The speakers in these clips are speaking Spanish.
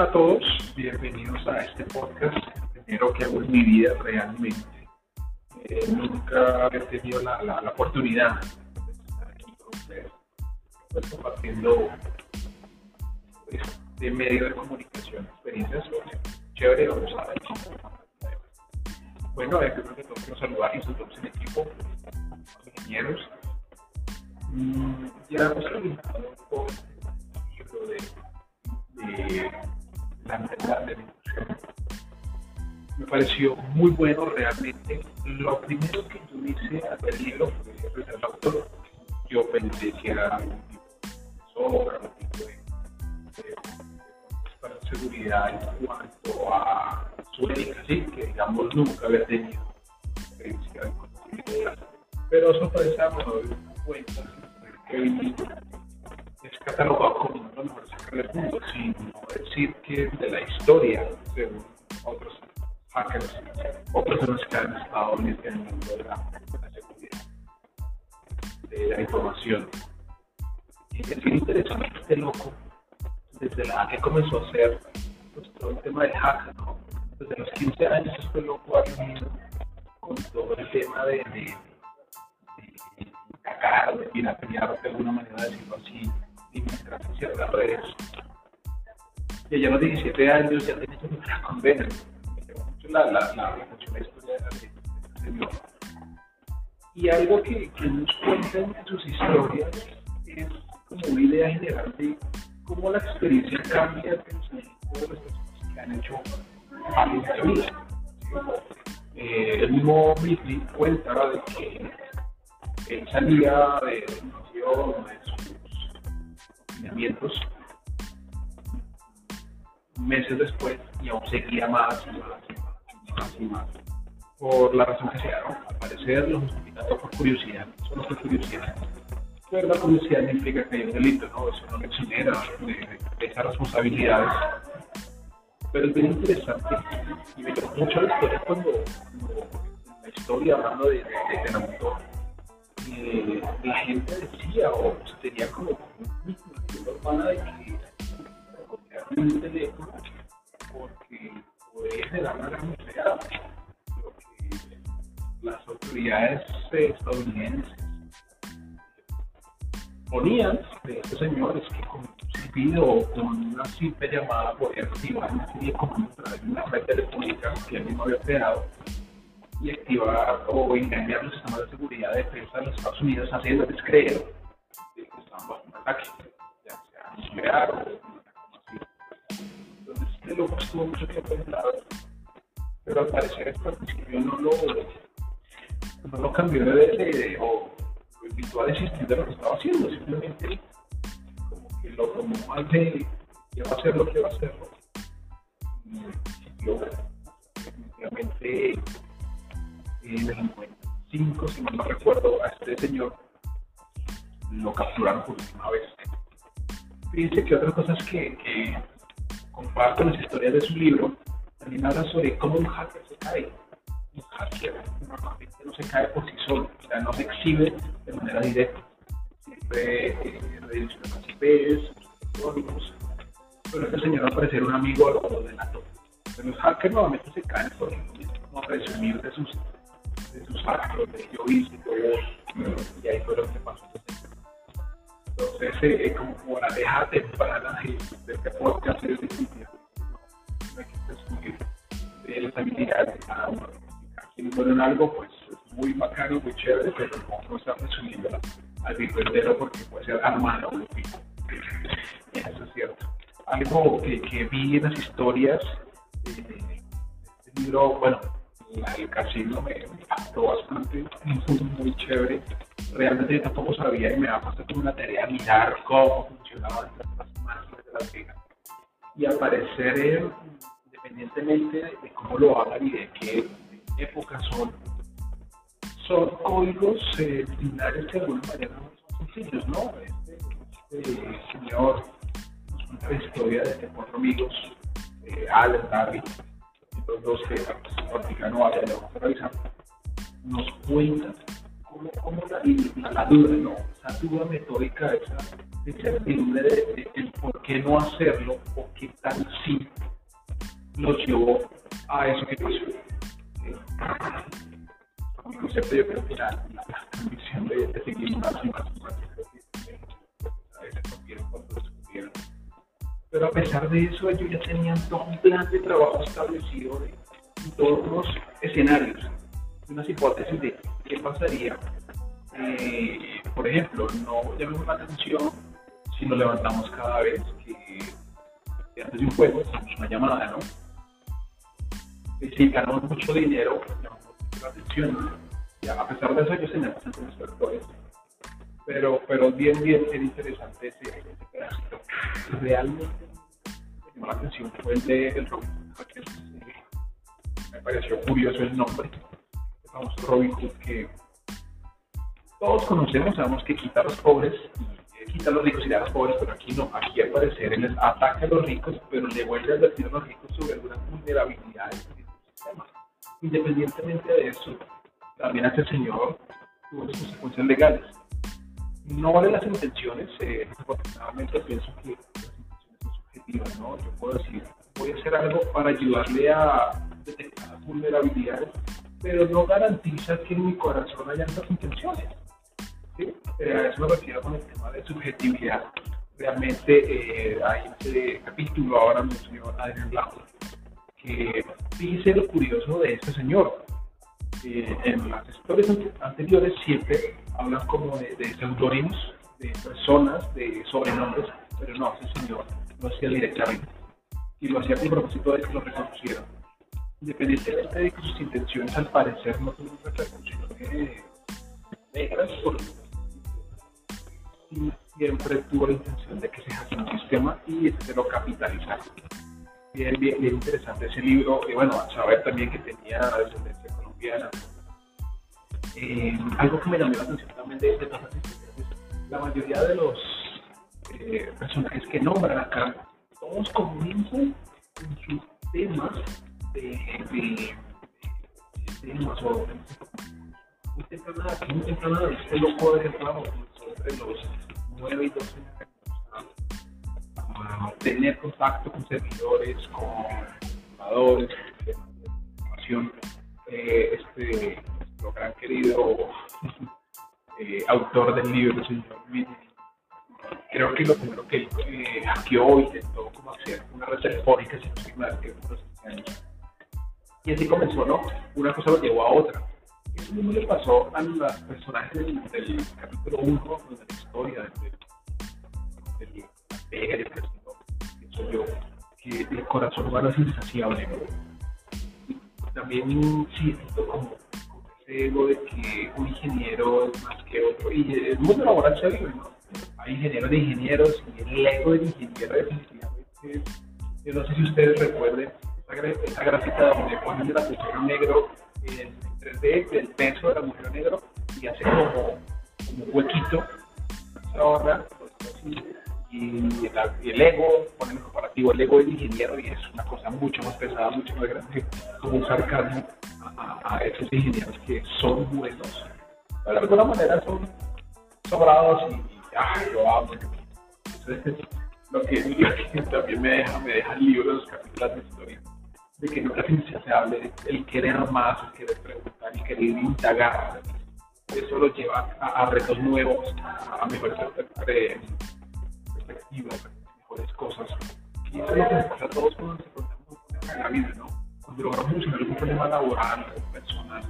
Hola a todos, bienvenidos a este podcast, el primero que hago en mi vida realmente. Eh, nunca he tenido la, la, la, oportunidad de estar aquí con ustedes, pues, compartiendo este medio de comunicación, experiencias chévere, vamos a ver. Bueno, yo creo que todos quiero saludar y todos en equipo, los ingenieros. Mm, ya hemos terminado un poco de, de la verdad de la Me pareció muy bueno realmente. Lo primero que yo hice al ver el libro fue el autor. Yo pensé que era un tipo de sobra, un tipo de, de, para seguridad en cuanto a su ¿sí? que digamos nunca había tenido experiencia de Pero sorpresa me doy cuenta que es catalogado como uno de los mejores hackers del mundo, sin decir que de la historia, según otros hackers o personas que han estado en el mundo de la, seguridad, de la información. Y es interesante este loco, desde la que comenzó a hacer pues, todo el tema del hacker, ¿no? desde los 15 años este loco ha venido con todo el tema de, de, de, de de de alguna manera decirlo así, mientras ciertas redes. Y ella a los 17 años ya tenía una convenio. mucho la, la, la, la historia de este señor. Y algo que, que nos cuentan en sus historias es como una idea general de cómo la experiencia cambia pensamiento de las personas que han hecho algo de vida. Eh, el mismo Mitri cuenta de que él salía de de meses después y aún seguía más y más y más y más, por la razón que sea, ¿no? Al parecer lo justifica por curiosidad, solo por curiosidad. Pero la curiosidad no implica que haya un delito, ¿no? Eso no le exonera de, de, esas responsabilidades. Pero es bien interesante y me gustó mucho la historia cuando, la historia hablando de, de, de, del autor, eh, la gente decía o tenía como un hermana de que un teléfono porque podría generar una gran enfermedad. Lo que las autoridades estadounidenses ponían de estos señores que con un o con una simple llamada podían activar una serie como una red telefónica que él mismo había creado y activar o engañar los sistemas de seguridad de defensa de los Estados Unidos haciéndoles creer que estaban bajo un ataque nuclear o Entonces, este loco estuvo mucho tiempo en lado, pero al parecer esto al principio no lo, no lo cambió de, de, o invitó a desistir de lo que estaba haciendo, simplemente como que lo tomó más de que va a hacer lo que va a hacer. Y yo, definitivamente, en el 95, si mal no recuerdo, a este señor lo capturaron por última vez Fíjense que otras cosas que, que comparto las historias de su libro también habla sobre cómo un hacker se cae. Un hacker normalmente no se cae por sí solo, o sea, no se exhibe de manera directa. Siempre eh, redirecciona las IPs, códigos. Pero este señor va a parecer un amigo lo delató. Pero los hackers normalmente se caen por como presumir de sus, de sus actos, de yo hice todo, y ahí fue lo que pasó. Entonces, eh, como, como la deja temprana de, de este podcast es difícil. No hay que descubrir de las habilidades de cada uno. Si nos ponen algo, pues es muy bacano, muy chévere, pero no, no está resumiendo al viverdero porque puede ser armado o Eso es cierto. Algo que, que vi en las historias, eh, este libro, bueno, el casino me, impactó bastante, muy chévere realmente tampoco sabía y me ha puesto como una tarea mirar cómo funcionaban las máquinas de la Vega. Y al parecer, independientemente de, cómo lo hagan y de qué época son, son códigos eh, que de alguna manera son sencillos, ¿no? Este, este señor nos cuenta la historia de cuatro amigos, eh, Alan, David, los dos que practican o hacen, nos cuentan como, la, la, duda, ¿no? Esa duda metódica, esa incertidumbre de, de, de, por qué no hacerlo o qué tal si los llevó a eso que pasó. Como concepto, yo creo que la, la, convicción de, seguir más y más y a veces rompieron cuando descubrieron. Pero a pesar de eso, ellos ya tenían todo un plan de trabajo establecido de todos los escenarios, unas hipótesis de qué pasaría. Eh, por ejemplo, no llamemos la atención si nos levantamos cada vez que, antes de un juego hacemos una llamada, ¿no? Y si ganamos mucho dinero, llamamos la atención. Ya, a pesar de eso, ellos tenían bastantes factores. Pero, pero bien, bien, bien interesante ese, ese. Realmente me llamó la atención fue el de el Robin Hood. Me pareció curioso el nombre. El famoso Robin Hood que todos conocemos, sabemos que quita a los pobres y quita a los ricos y da a los pobres, pero aquí no, aquí al parecer él ataca a los ricos, pero le vuelve a advertir a los ricos sobre algunas vulnerabilidades del sistema. Independientemente de eso, también este señor tuvo sus consecuencias legales. No vale las intenciones, eh, pienso que las intenciones son subjetivas, ¿no? Yo puedo decir, voy a hacer algo para ayudarle a detectar vulnerabilidades, pero no garantiza que en mi corazón haya esas intenciones. ¿sí? Eh, a eso me refiero con el tema de subjetividad. Realmente eh, hay este capítulo ahora señor Adrián Blanco que dice lo curioso de este señor. Eh, en las historias anteriores siempre hablan como de, de seudónimos, de personas, de sobrenombres, pero no, ese señor lo hacía directamente y lo hacía con propósito de que lo reconocieran. Independientemente de que sus intenciones al parecer no tuvieron repercusiones negras, porque siempre tuvo la intención de que se haga un sistema y se lo capitalizara. Bien, bien, bien interesante ese libro. Y bueno, saber también que tenía descendencia colombiana. Eh, algo que me llamó la atención también de, de historias la mayoría de los eh, personajes que nombran acá, todos comienzan en sus temas de, de, de temas o muy temprana, muy temprana, este loco de trabajo entre los 9 y 12 años a tener contacto con servidores, con jugadores, con información. Eh, este nuestro gran querido eh, autor del libro, señor creo que lo primero que él eh, hackeó intentó como hacer una red telefónica sin signal que unos años. Y así comenzó, ¿no? Una cosa lo llevó a otra. Eso mismo le pasó a los personajes del, del capítulo 1 de la historia del, del, del del casino, pienso yo, que el corazón humano es insaciable. ¿no? También siento como, como ego de que un ingeniero es más que otro. Y el mundo laboral se vive, ¿no? Hay ingenieros de ingenieros y el ego del ingeniero definitivamente. Yo no sé si ustedes recuerden esa, gráfica donde ponen el agujero negro en 3D del peso del agujero negro y hace como, como un huequito, se ahorra, pues, así, y el, y el ego, ponen el comparativo, el ego del ingeniero y es una cosa mucho más pesada, mucho más grande, como un sarcasmo a, a esos ingenieros que son buenos, pero de alguna manera son sobrados y, y ah, lo amo. Entonces, lo que, lo que también me deja, me deja el libro de los capítulos de historia, de que nunca se hable el querer más, el querer preguntar, el querer indagar. Eso lo lleva a, a retos nuevos, a mejores perspectivas, mejores cosas. Y eso es lo que nos pasa a todos cuando nos encontramos en la vida, ¿no? Cuando logramos solucionar un problema laboral o personal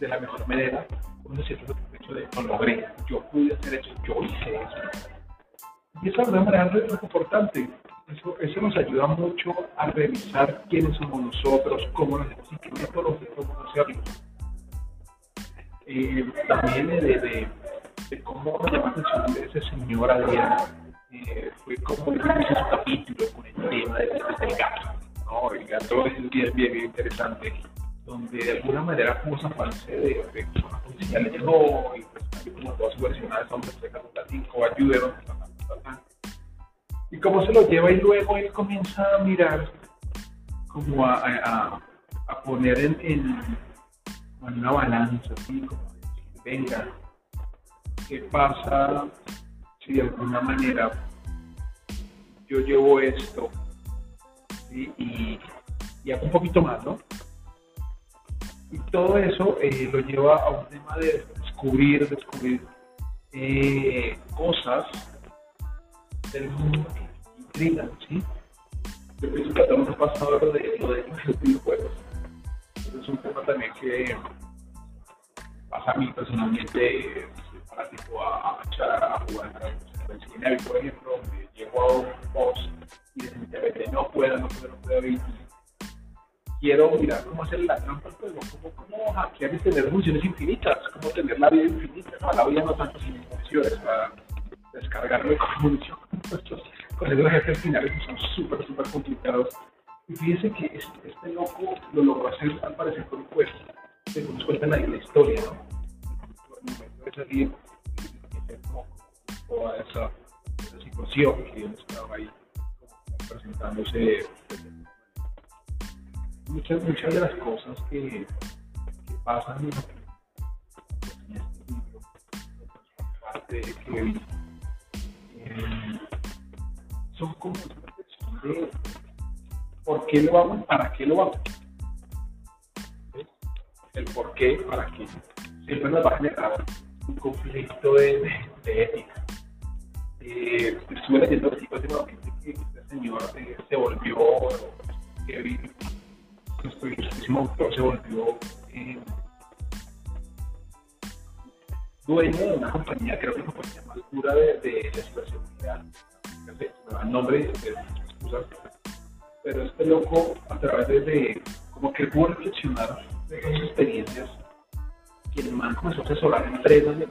de la mejor manera, uno se siente satisfecho de lo logré, yo pude hacer eso, yo hice eso. Y eso de alguna manera es reconfortante. Eso, eso nos ayuda mucho a revisar quiénes somos nosotros, cómo nos hacemos y qué podemos hacerlo. Eh, también de, de, cómo me la atención ese señor Adrián eh, fue como hizo su capítulo con el tema del, del gato. ¿No? El gato es bien, bien, bien interesante, donde de alguna manera puso a false de, de que una policía le llegó y pues como todas sus versiones son perfectas, cinco ayúdenos, y cómo se lo lleva y luego él comienza a mirar como a, a, a poner en, en, en, una balanza así como venga qué pasa si de alguna manera yo llevo esto y, y un poquito más, ¿no? Y todo eso eh, lo lleva a un tema de descubrir, descubrir eh, cosas del mundo que intrigan, ¿sí? Yo pienso que a pasado lo de, lo de los videojuegos. es un tema también que pasa a mí personalmente, para tipo a, a, a jugar en por ejemplo, a un y definitivamente no puedo, no puedo, no puedo, y quiero mirar cómo hacer la trampa del juego, cómo, cómo hackear y tener funciones infinitas, cómo tener la vida infinita, no, la vida no tanto sin funciones para descargarlo como munición. Con los jefes finales son súper, súper complicados. Y fíjense que este, este, loco lo logró hacer al parecer con un juego, según nos cuentan ahí la historia, ¿no? El momento de salir toda esa, esa situación que él estaba ahí presentándose muchas, muchas de las cosas que, pasan en este libro, parte que eh, son como de por qué lo hago para qué lo hago. El por qué, para qué. Siempre nos va a generar un conflicto de, ética. Eh, estuve leyendo últimamente que este señor eh, se volvió, que nuestro ilustrísimo autor se volvió eh, dueño de una compañía, creo que es la compañía más dura de, de situación mundial. No sé, el nombre. Pero este loco, a través de, como que pudo reflexionar de sus experiencias, que el man comenzó a asesorar empresas de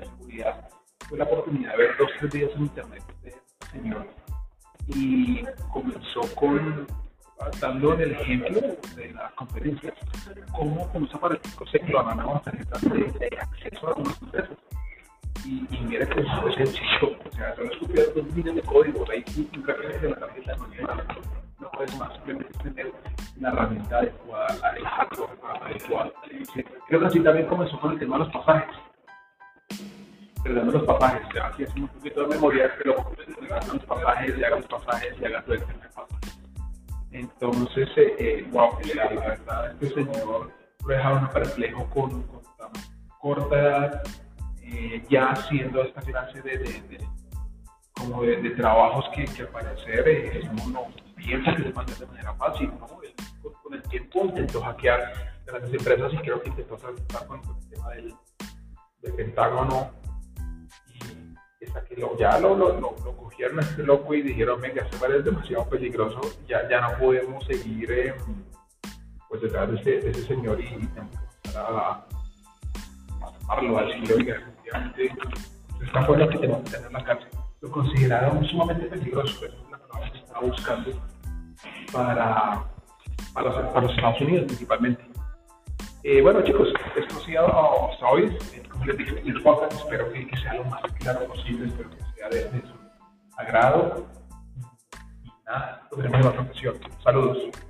seguridad. Tuve la oportunidad de ver dos tres días en internet de este señor y comenzó con dando el ejemplo de las conferencias, cómo con los aparatos se clonaban a tarjetas de, acceso a algunas empresas. Y, y mira que eso es sencillo, o sea, son escupidas dos millones de códigos, ahí nunca crees de la tarjeta no, no puedes más, simplemente tener la herramienta adecuada, el hardware adecuado. Creo que así también comenzó con el tema de los pasajes. Perdón, los pasajes, aquí hacemos un poquito de memoria, pero los pasajes, y hagan los pasajes, y hagan todo el tema de pasajes entonces, eh, eh, wow, la, verdad, este señor lo dejaron perplejo con, con tan corta edad, eh, ya haciendo esta clase de, de, como de, trabajos que, que al parecer eh, uno no piensa que se pueden de manera fácil. ¿no? con, el tiempo intentó hackear grandes empresas y creo que intentó saltar con, con el tema del, del Pentágono que ya lo, lo, lo, cogieron a este loco y dijeron, venga, este es demasiado peligroso, ya, ya no podemos seguir eh, pues detrás de ese, de ese señor y, y empezar a, matarlo, a decirle, oiga, efectivamente, esta fue lo que tenemos que tener en la cárcel. Lo consideraron sumamente peligroso, es la palabra que estaba buscando para, para, los, para los Estados Unidos principalmente. Eh, bueno, chicos, hoy. Eh, como les dije el podcast, espero que, que, sea lo más claro posible, espero que sea de, de su agrado. Y nada, nos vemos en la otra Saludos.